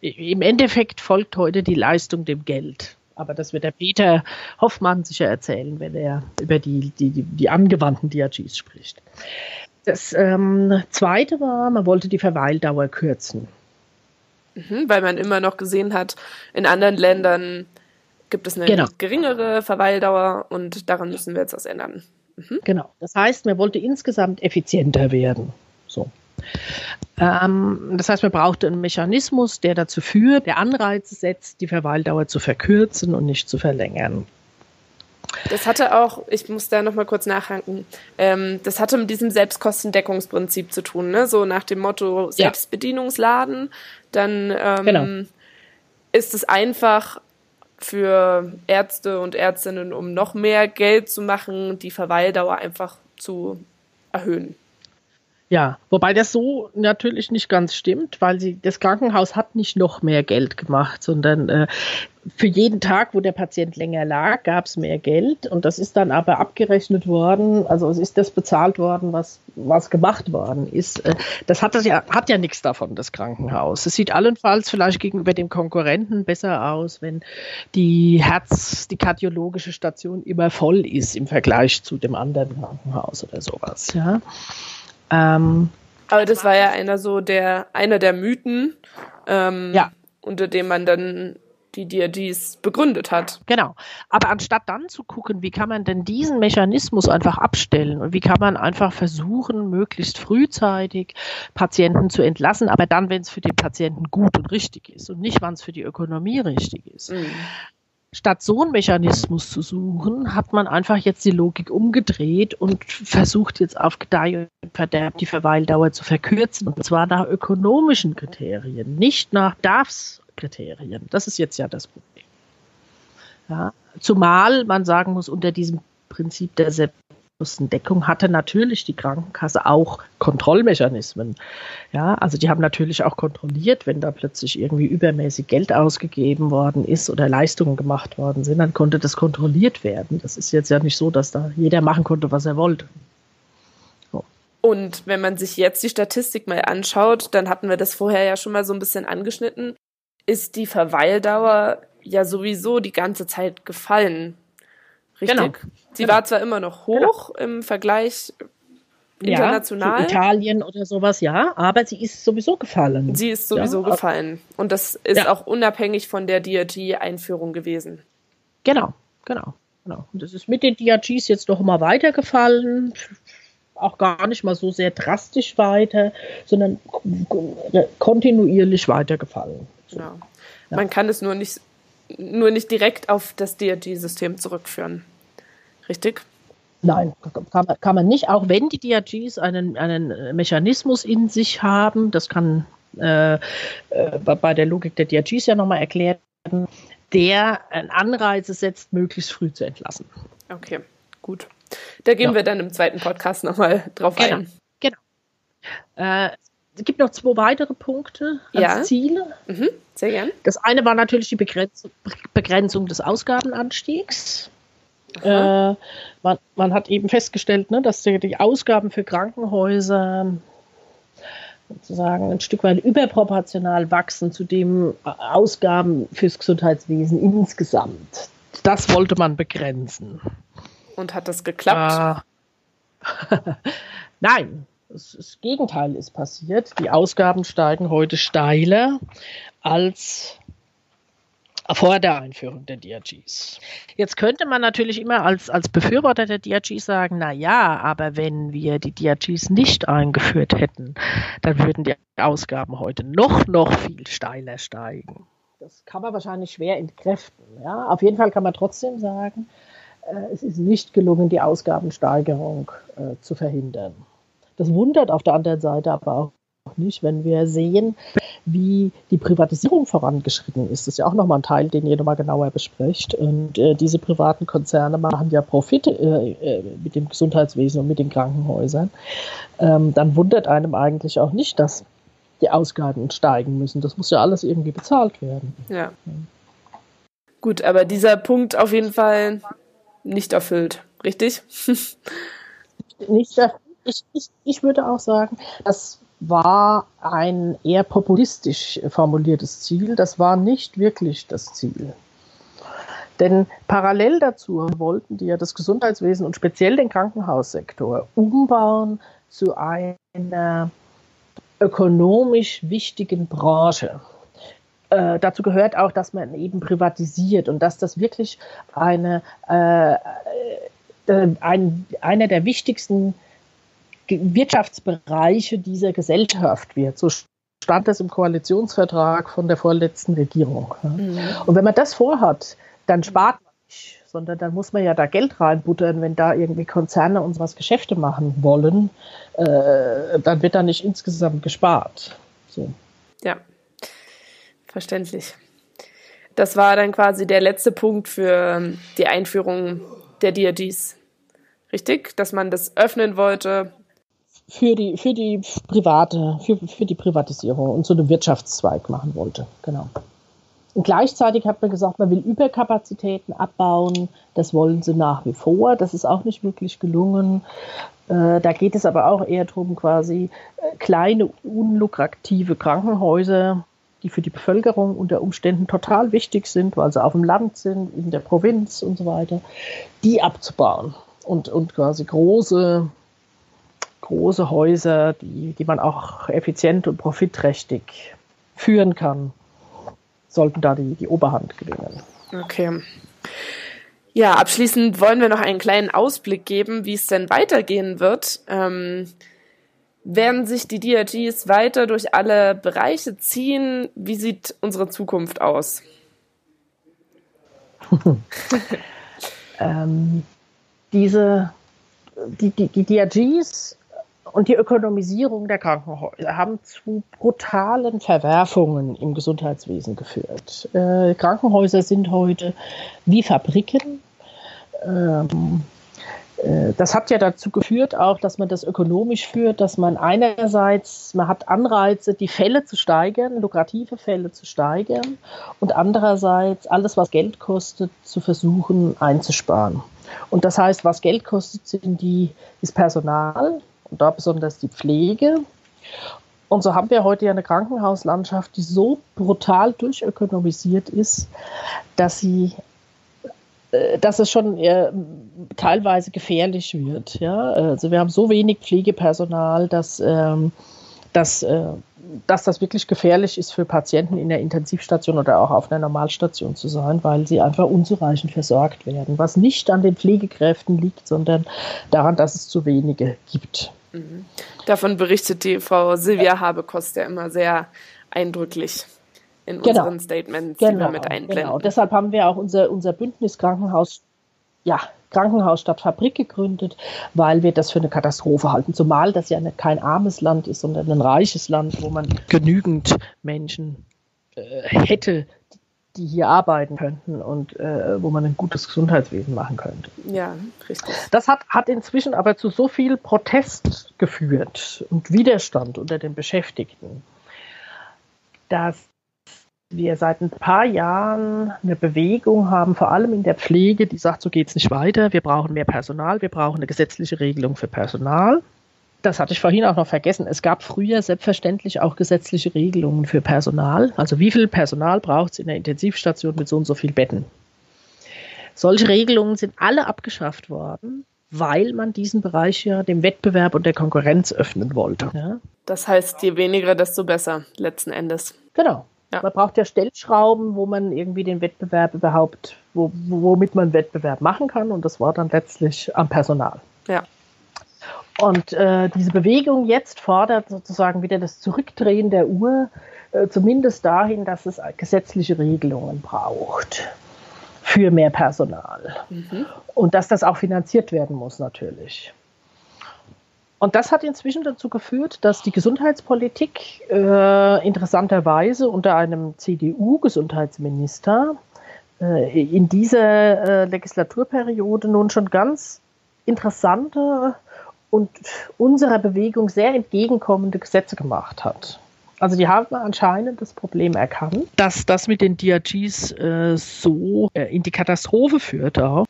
Im Endeffekt folgt heute die Leistung dem Geld. Aber das wird der Peter Hoffmann sicher erzählen, wenn er über die, die, die, die angewandten DRGs spricht. Das ähm, zweite war, man wollte die Verweildauer kürzen. Mhm, weil man immer noch gesehen hat, in anderen Ländern gibt es eine genau. geringere Verweildauer und daran müssen wir jetzt was ändern. Mhm. Genau. Das heißt, man wollte insgesamt effizienter werden. So. Ähm, das heißt, man brauchte einen Mechanismus, der dazu führt, der Anreize setzt, die Verweildauer zu verkürzen und nicht zu verlängern. Das hatte auch, ich muss da nochmal kurz nachhaken, ähm, das hatte mit diesem Selbstkostendeckungsprinzip zu tun, ne? So nach dem Motto Selbstbedienungsladen, dann ähm, genau. ist es einfach für Ärzte und Ärztinnen, um noch mehr Geld zu machen, die Verweildauer einfach zu erhöhen. Ja, wobei das so natürlich nicht ganz stimmt, weil sie das Krankenhaus hat nicht noch mehr Geld gemacht, sondern äh, für jeden Tag, wo der Patient länger lag, gab es mehr Geld und das ist dann aber abgerechnet worden, also es ist das bezahlt worden, was, was gemacht worden ist. Äh, das hat, das ja, hat ja nichts davon, das Krankenhaus. Es sieht allenfalls vielleicht gegenüber dem Konkurrenten besser aus, wenn die Herz, die kardiologische Station immer voll ist im Vergleich zu dem anderen Krankenhaus oder sowas. Ja. Ähm, Aber das war ja einer so der, einer der Mythen, ähm, ja. unter dem man dann die DRGs begründet hat. Genau. Aber anstatt dann zu gucken, wie kann man denn diesen Mechanismus einfach abstellen und wie kann man einfach versuchen, möglichst frühzeitig Patienten zu entlassen, aber dann, wenn es für den Patienten gut und richtig ist und nicht, wann es für die Ökonomie richtig ist. Mhm. Statt so einen Mechanismus zu suchen, hat man einfach jetzt die Logik umgedreht und versucht jetzt auf Gedeih und Verderb die Verweildauer zu verkürzen. Und zwar nach ökonomischen Kriterien, nicht nach Darfskriterien. Das ist jetzt ja das Problem. Ja, zumal man sagen muss, unter diesem Prinzip der Kostendeckung hatte natürlich die Krankenkasse auch Kontrollmechanismen. Ja, also die haben natürlich auch kontrolliert, wenn da plötzlich irgendwie übermäßig Geld ausgegeben worden ist oder Leistungen gemacht worden sind, dann konnte das kontrolliert werden. Das ist jetzt ja nicht so, dass da jeder machen konnte, was er wollte. Und wenn man sich jetzt die Statistik mal anschaut, dann hatten wir das vorher ja schon mal so ein bisschen angeschnitten, ist die Verweildauer ja sowieso die ganze Zeit gefallen. Richtig. Genau. Sie genau. war zwar immer noch hoch genau. im Vergleich international. Ja, Italien oder sowas, ja, aber sie ist sowieso gefallen. Sie ist sowieso ja, gefallen. Und das ist ja. auch unabhängig von der DRG-Einführung gewesen. Genau, genau, genau. Und das ist mit den DRGs jetzt noch mal weitergefallen. Auch gar nicht mal so sehr drastisch weiter, sondern kontinuierlich weitergefallen. So. Ja. Man kann es nur nicht, nur nicht direkt auf das DRG-System zurückführen. Richtig? Nein, kann man, kann man nicht, auch wenn die DRGs einen, einen Mechanismus in sich haben, das kann äh, äh, bei der Logik der DRGs ja nochmal erklärt werden, der Anreize setzt, möglichst früh zu entlassen. Okay, gut. Da gehen ja. wir dann im zweiten Podcast nochmal drauf genau. ein. Genau. Äh, es gibt noch zwei weitere Punkte als ja. Ziele. Mhm, sehr gern. Das eine war natürlich die Begrenzung, Begrenzung des Ausgabenanstiegs. Äh, man, man, hat eben festgestellt, ne, dass die, die, Ausgaben für Krankenhäuser sozusagen ein Stück weit überproportional wachsen zu den Ausgaben fürs Gesundheitswesen insgesamt. Das wollte man begrenzen. Und hat das geklappt? Äh, Nein, das, das Gegenteil ist passiert. Die Ausgaben steigen heute steiler als vor der Einführung der DRGs. Jetzt könnte man natürlich immer als, als Befürworter der DRGs sagen, na ja, aber wenn wir die DRGs nicht eingeführt hätten, dann würden die Ausgaben heute noch, noch viel steiler steigen. Das kann man wahrscheinlich schwer entkräften. Ja? Auf jeden Fall kann man trotzdem sagen, äh, es ist nicht gelungen, die Ausgabensteigerung äh, zu verhindern. Das wundert auf der anderen Seite aber auch nicht, wenn wir sehen, wie die Privatisierung vorangeschritten ist. Das ist ja auch nochmal ein Teil, den ihr nochmal genauer besprecht. Und äh, diese privaten Konzerne machen ja Profit äh, äh, mit dem Gesundheitswesen und mit den Krankenhäusern. Ähm, dann wundert einem eigentlich auch nicht, dass die Ausgaben steigen müssen. Das muss ja alles irgendwie bezahlt werden. Ja. Gut, aber dieser Punkt auf jeden Fall nicht erfüllt, richtig? nicht erfüllt. Ich, ich, ich würde auch sagen, dass war ein eher populistisch formuliertes Ziel. Das war nicht wirklich das Ziel. Denn parallel dazu wollten die ja das Gesundheitswesen und speziell den Krankenhaussektor umbauen zu einer ökonomisch wichtigen Branche. Äh, dazu gehört auch, dass man eben privatisiert und dass das wirklich eine, äh, äh, ein, einer der wichtigsten Wirtschaftsbereiche dieser Gesellschaft wird. So stand es im Koalitionsvertrag von der vorletzten Regierung. Mhm. Und wenn man das vorhat, dann spart man nicht, sondern dann muss man ja da Geld reinbuttern, wenn da irgendwie Konzerne uns was Geschäfte machen wollen, äh, dann wird da nicht insgesamt gespart. So. Ja, verständlich. Das war dann quasi der letzte Punkt für die Einführung der DRGs. Richtig? Dass man das öffnen wollte, für die, für die private, für, für die Privatisierung und so einen Wirtschaftszweig machen wollte. Genau. Und gleichzeitig hat man gesagt, man will Überkapazitäten abbauen. Das wollen sie nach wie vor. Das ist auch nicht wirklich gelungen. Äh, da geht es aber auch eher darum, quasi äh, kleine, unlukrative Krankenhäuser, die für die Bevölkerung unter Umständen total wichtig sind, weil sie auf dem Land sind, in der Provinz und so weiter, die abzubauen und, und quasi große große Häuser, die, die man auch effizient und profitträchtig führen kann, sollten da die, die Oberhand gewinnen. Okay. Ja, abschließend wollen wir noch einen kleinen Ausblick geben, wie es denn weitergehen wird. Ähm, werden sich die DRGs weiter durch alle Bereiche ziehen? Wie sieht unsere Zukunft aus? ähm, diese, die, die, die DRGs und die Ökonomisierung der Krankenhäuser haben zu brutalen Verwerfungen im Gesundheitswesen geführt. Äh, Krankenhäuser sind heute wie Fabriken. Ähm, äh, das hat ja dazu geführt auch, dass man das ökonomisch führt, dass man einerseits, man hat Anreize, die Fälle zu steigern, lukrative Fälle zu steigern und andererseits alles, was Geld kostet, zu versuchen einzusparen. Und das heißt, was Geld kostet, sind die, ist Personal, und da besonders die Pflege. Und so haben wir heute ja eine Krankenhauslandschaft, die so brutal durchökonomisiert ist, dass sie äh, dass es schon eher teilweise gefährlich wird. Ja? Also wir haben so wenig Pflegepersonal, dass, ähm, dass, äh, dass das wirklich gefährlich ist für Patienten in der Intensivstation oder auch auf einer Normalstation zu sein, weil sie einfach unzureichend versorgt werden. Was nicht an den Pflegekräften liegt, sondern daran, dass es zu wenige gibt. Mhm. Davon berichtet die Frau Silvia Habekost ja immer sehr eindrücklich in genau. unseren Statements, genau, die wir mit einblenden. Genau, deshalb haben wir auch unser, unser Bündnis Krankenhaus, ja, Krankenhaus statt Fabrik gegründet, weil wir das für eine Katastrophe halten. Zumal das ja nicht kein armes Land ist, sondern ein reiches Land, wo man genügend Menschen äh, hätte, die hier arbeiten könnten und äh, wo man ein gutes Gesundheitswesen machen könnte. Ja, richtig. Das hat, hat inzwischen aber zu so viel Protest geführt und Widerstand unter den Beschäftigten, dass wir seit ein paar Jahren eine Bewegung haben, vor allem in der Pflege, die sagt, so geht es nicht weiter, wir brauchen mehr Personal, wir brauchen eine gesetzliche Regelung für Personal. Das hatte ich vorhin auch noch vergessen. Es gab früher selbstverständlich auch gesetzliche Regelungen für Personal. Also wie viel Personal braucht es in der Intensivstation mit so und so viel Betten? Solche Regelungen sind alle abgeschafft worden, weil man diesen Bereich ja dem Wettbewerb und der Konkurrenz öffnen wollte. Ja? Das heißt, je weniger, desto besser, letzten Endes. Genau. Ja. Man braucht ja Stellschrauben, wo man irgendwie den Wettbewerb überhaupt, wo, womit man Wettbewerb machen kann. Und das war dann letztlich am Personal. Ja. Und äh, diese Bewegung jetzt fordert sozusagen wieder das Zurückdrehen der Uhr, äh, zumindest dahin, dass es gesetzliche Regelungen braucht für mehr Personal. Mhm. Und dass das auch finanziert werden muss natürlich. Und das hat inzwischen dazu geführt, dass die Gesundheitspolitik äh, interessanterweise unter einem CDU-Gesundheitsminister äh, in dieser äh, Legislaturperiode nun schon ganz interessante und unserer Bewegung sehr entgegenkommende Gesetze gemacht hat. Also die haben anscheinend das Problem erkannt, dass das mit den DRGs äh, so äh, in die Katastrophe führt auch.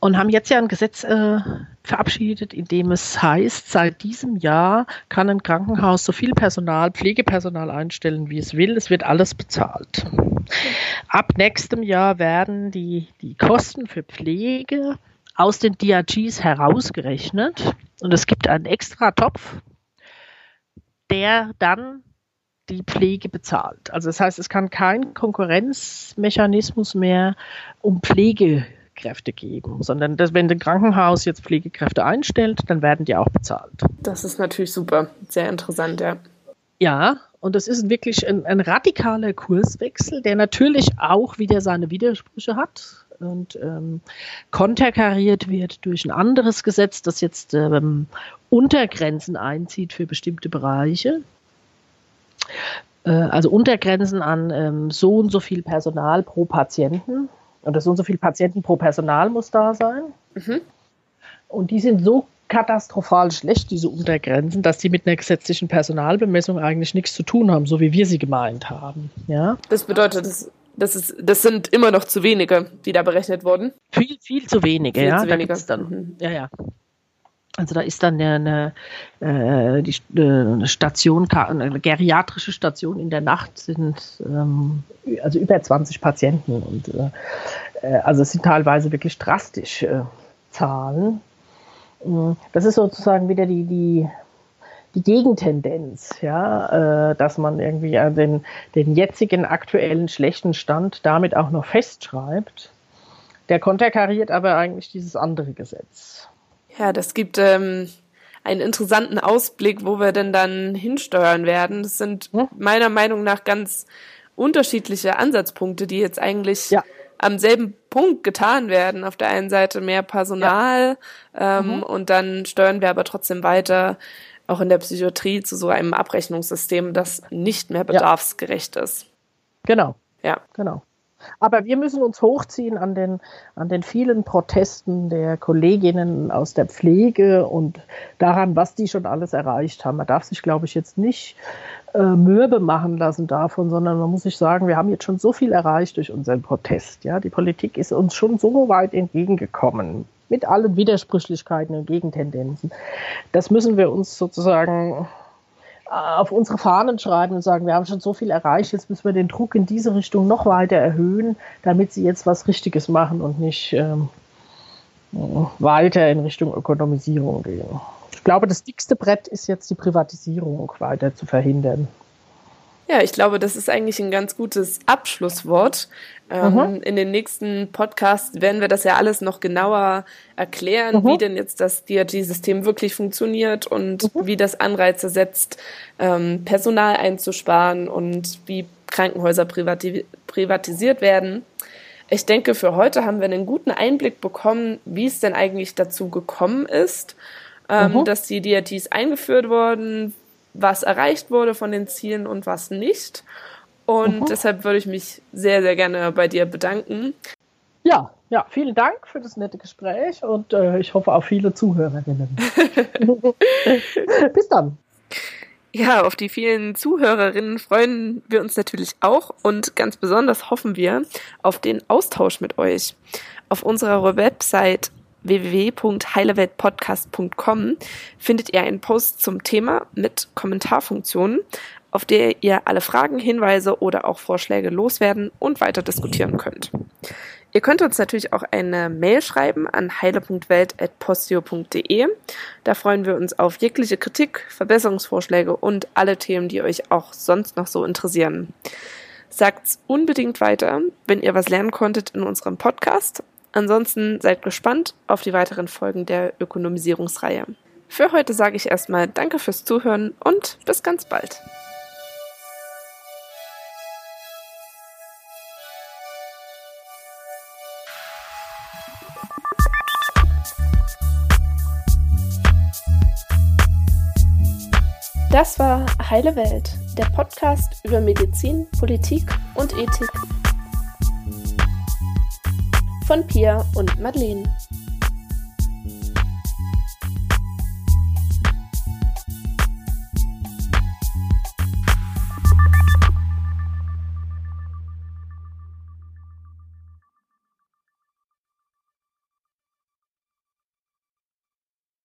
Und haben jetzt ja ein Gesetz äh, verabschiedet, in dem es heißt, seit diesem Jahr kann ein Krankenhaus so viel Personal, Pflegepersonal einstellen, wie es will. Es wird alles bezahlt. Ab nächstem Jahr werden die, die Kosten für Pflege aus den DRGs herausgerechnet. Und es gibt einen extra Topf, der dann die Pflege bezahlt. Also das heißt, es kann kein Konkurrenzmechanismus mehr um Pflegekräfte geben, sondern dass, wenn ein Krankenhaus jetzt Pflegekräfte einstellt, dann werden die auch bezahlt. Das ist natürlich super, sehr interessant, ja. Ja, und das ist wirklich ein, ein radikaler Kurswechsel, der natürlich auch wieder seine Widersprüche hat und ähm, konterkariert wird durch ein anderes Gesetz, das jetzt ähm, Untergrenzen einzieht für bestimmte Bereiche. Äh, also Untergrenzen an ähm, so und so viel Personal pro Patienten oder so und so viel Patienten pro Personal muss da sein. Mhm. Und die sind so katastrophal schlecht, diese Untergrenzen, dass die mit einer gesetzlichen Personalbemessung eigentlich nichts zu tun haben, so wie wir sie gemeint haben. Ja? Das bedeutet, das, das, ist, das sind immer noch zu wenige, die da berechnet wurden? Viel, viel zu wenige, viel ja. Zu wenige. Dann, mhm. Ja, ja. Also da ist dann eine, eine, äh, die, eine Station, eine geriatrische Station in der Nacht sind ähm, also über 20 Patienten und äh, äh, also es sind teilweise wirklich drastisch äh, Zahlen. Mm, das ist sozusagen wieder die, die, die Gegentendenz, ja, äh, dass man irgendwie den, den jetzigen aktuellen schlechten Stand damit auch noch festschreibt. Der konterkariert aber eigentlich dieses andere Gesetz. Ja, das gibt ähm, einen interessanten Ausblick, wo wir denn dann hinsteuern werden. Das sind hm? meiner Meinung nach ganz unterschiedliche Ansatzpunkte, die jetzt eigentlich ja. am selben Punkt getan werden. Auf der einen Seite mehr Personal ja. ähm, mhm. und dann steuern wir aber trotzdem weiter auch in der Psychiatrie zu so einem Abrechnungssystem, das nicht mehr bedarfsgerecht ja. ist. Genau. Ja. Genau. Aber wir müssen uns hochziehen an den, an den vielen Protesten der Kolleginnen aus der Pflege und daran, was die schon alles erreicht haben. Man darf sich, glaube ich, jetzt nicht äh, mürbe machen lassen davon, sondern man muss sich sagen, wir haben jetzt schon so viel erreicht durch unseren Protest. Ja, die Politik ist uns schon so weit entgegengekommen mit allen Widersprüchlichkeiten und Gegentendenzen. Das müssen wir uns sozusagen auf unsere Fahnen schreiben und sagen, wir haben schon so viel erreicht, jetzt müssen wir den Druck in diese Richtung noch weiter erhöhen, damit sie jetzt was Richtiges machen und nicht ähm, weiter in Richtung Ökonomisierung gehen. Ich glaube, das dickste Brett ist jetzt die Privatisierung weiter zu verhindern. Ja, ich glaube, das ist eigentlich ein ganz gutes Abschlusswort. Ähm, mhm. In den nächsten Podcasts werden wir das ja alles noch genauer erklären, mhm. wie denn jetzt das DRG-System wirklich funktioniert und mhm. wie das Anreize setzt, ähm, Personal einzusparen und wie Krankenhäuser privati privatisiert werden. Ich denke, für heute haben wir einen guten Einblick bekommen, wie es denn eigentlich dazu gekommen ist, ähm, mhm. dass die DRTs eingeführt wurden, was erreicht wurde von den Zielen und was nicht. Und mhm. deshalb würde ich mich sehr, sehr gerne bei dir bedanken. Ja, ja, vielen Dank für das nette Gespräch und äh, ich hoffe auf viele Zuhörerinnen. Bis dann. Ja, auf die vielen Zuhörerinnen freuen wir uns natürlich auch und ganz besonders hoffen wir auf den Austausch mit euch. Auf unserer Website www.heileweltpodcast.com findet ihr einen Post zum Thema mit Kommentarfunktionen, auf der ihr alle Fragen, Hinweise oder auch Vorschläge loswerden und weiter diskutieren könnt. Ihr könnt uns natürlich auch eine Mail schreiben an heile.welt.postio.de. Da freuen wir uns auf jegliche Kritik, Verbesserungsvorschläge und alle Themen, die euch auch sonst noch so interessieren. Sagt's unbedingt weiter, wenn ihr was lernen konntet in unserem Podcast Ansonsten seid gespannt auf die weiteren Folgen der Ökonomisierungsreihe. Für heute sage ich erstmal Danke fürs Zuhören und bis ganz bald. Das war Heile Welt, der Podcast über Medizin, Politik und Ethik von Pia und Madeleine.